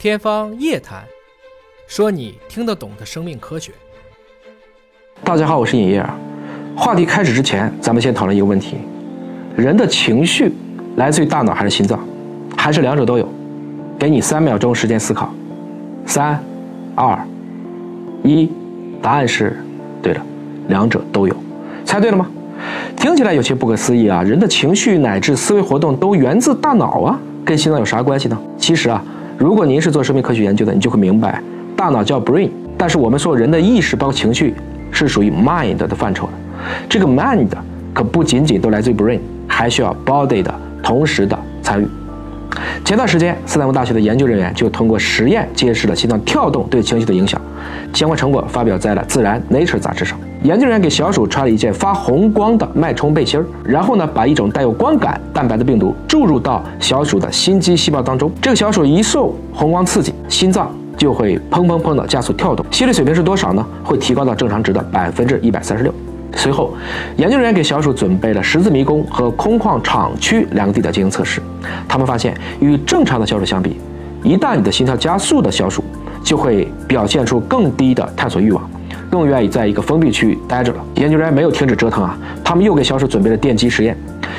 天方夜谭，说你听得懂的生命科学。大家好，我是尹烨。话题开始之前，咱们先讨论一个问题：人的情绪来自于大脑还是心脏，还是两者都有？给你三秒钟时间思考。三、二、一，答案是对的，两者都有。猜对了吗？听起来有些不可思议啊！人的情绪乃至思维活动都源自大脑啊，跟心脏有啥关系呢？其实啊。如果您是做生命科学研究的，你就会明白，大脑叫 brain，但是我们说人的意识包括情绪是属于 mind 的范畴的。这个 mind 可不仅仅都来自于 brain，还需要 body 的同时的参与。前段时间，斯坦福大学的研究人员就通过实验揭示了心脏跳动对情绪的影响，相关成果发表在了《自然 Nature》杂志上。研究人员给小鼠穿了一件发红光的脉冲背心儿，然后呢，把一种带有光感蛋白的病毒注入到小鼠的心肌细胞当中。这个小鼠一受红光刺激，心脏就会砰砰砰的加速跳动，心率水平是多少呢？会提高到正常值的百分之一百三十六。随后，研究人员给小鼠准备了十字迷宫和空旷厂区两个地点进行测试。他们发现，与正常的小鼠相比，一旦你的心跳加速的小鼠就会表现出更低的探索欲望。更愿意在一个封闭区域待着了。研究人员没有停止折腾啊，他们又给小鼠准备了电击实验。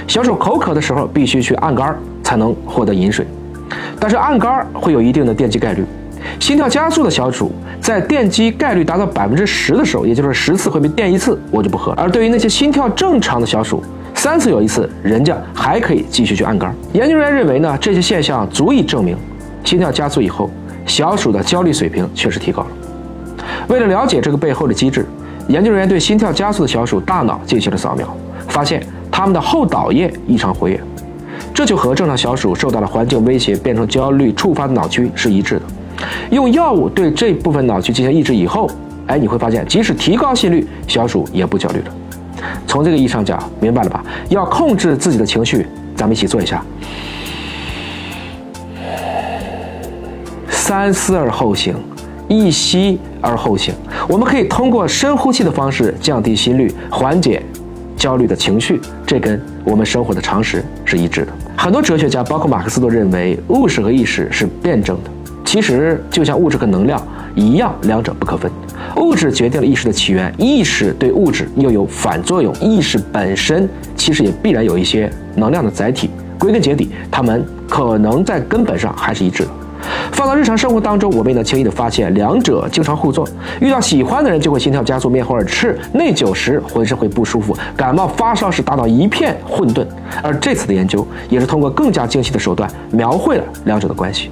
小鼠口渴的时候，必须去按杆才能获得饮水，但是按杆会有一定的电击概率。心跳加速的小鼠，在电击概率达到百分之十的时候，也就是十次会被电一次，我就不喝。而对于那些心跳正常的小鼠，三次有一次，人家还可以继续去按杆。研究人员认为呢，这些现象足以证明，心跳加速以后，小鼠的焦虑水平确实提高了。为了了解这个背后的机制，研究人员对心跳加速的小鼠大脑进行了扫描，发现它们的后岛叶异常活跃，这就和正常小鼠受到了环境威胁变成焦虑触发的脑区是一致的。用药物对这部分脑区进行抑制以后，哎，你会发现即使提高心率，小鼠也不焦虑了。从这个意义上讲，明白了吧？要控制自己的情绪，咱们一起做一下，三思而后行。一吸而后行，我们可以通过深呼吸的方式降低心率，缓解焦虑的情绪。这跟我们生活的常识是一致的。很多哲学家，包括马克思，都认为物质和意识是辩证的。其实就像物质和能量一样，两者不可分。物质决定了意识的起源，意识对物质又有反作用。意识本身其实也必然有一些能量的载体。归根结底，它们可能在根本上还是一致的。放到日常生活当中，我们也能轻易的发现，两者经常互作。遇到喜欢的人，就会心跳加速、面红耳赤；内疚时，浑身会不舒服；感冒发烧时，大脑一片混沌。而这次的研究，也是通过更加精细的手段，描绘了两者的关系。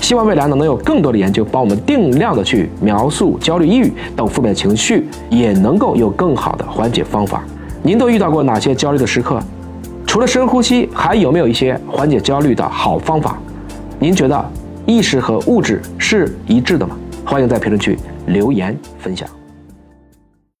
希望未来呢，能有更多的研究，帮我们定量的去描述焦虑、抑郁等负面情绪，也能够有更好的缓解方法。您都遇到过哪些焦虑的时刻？除了深呼吸，还有没有一些缓解焦虑的好方法？您觉得？意识和物质是一致的吗？欢迎在评论区留言分享。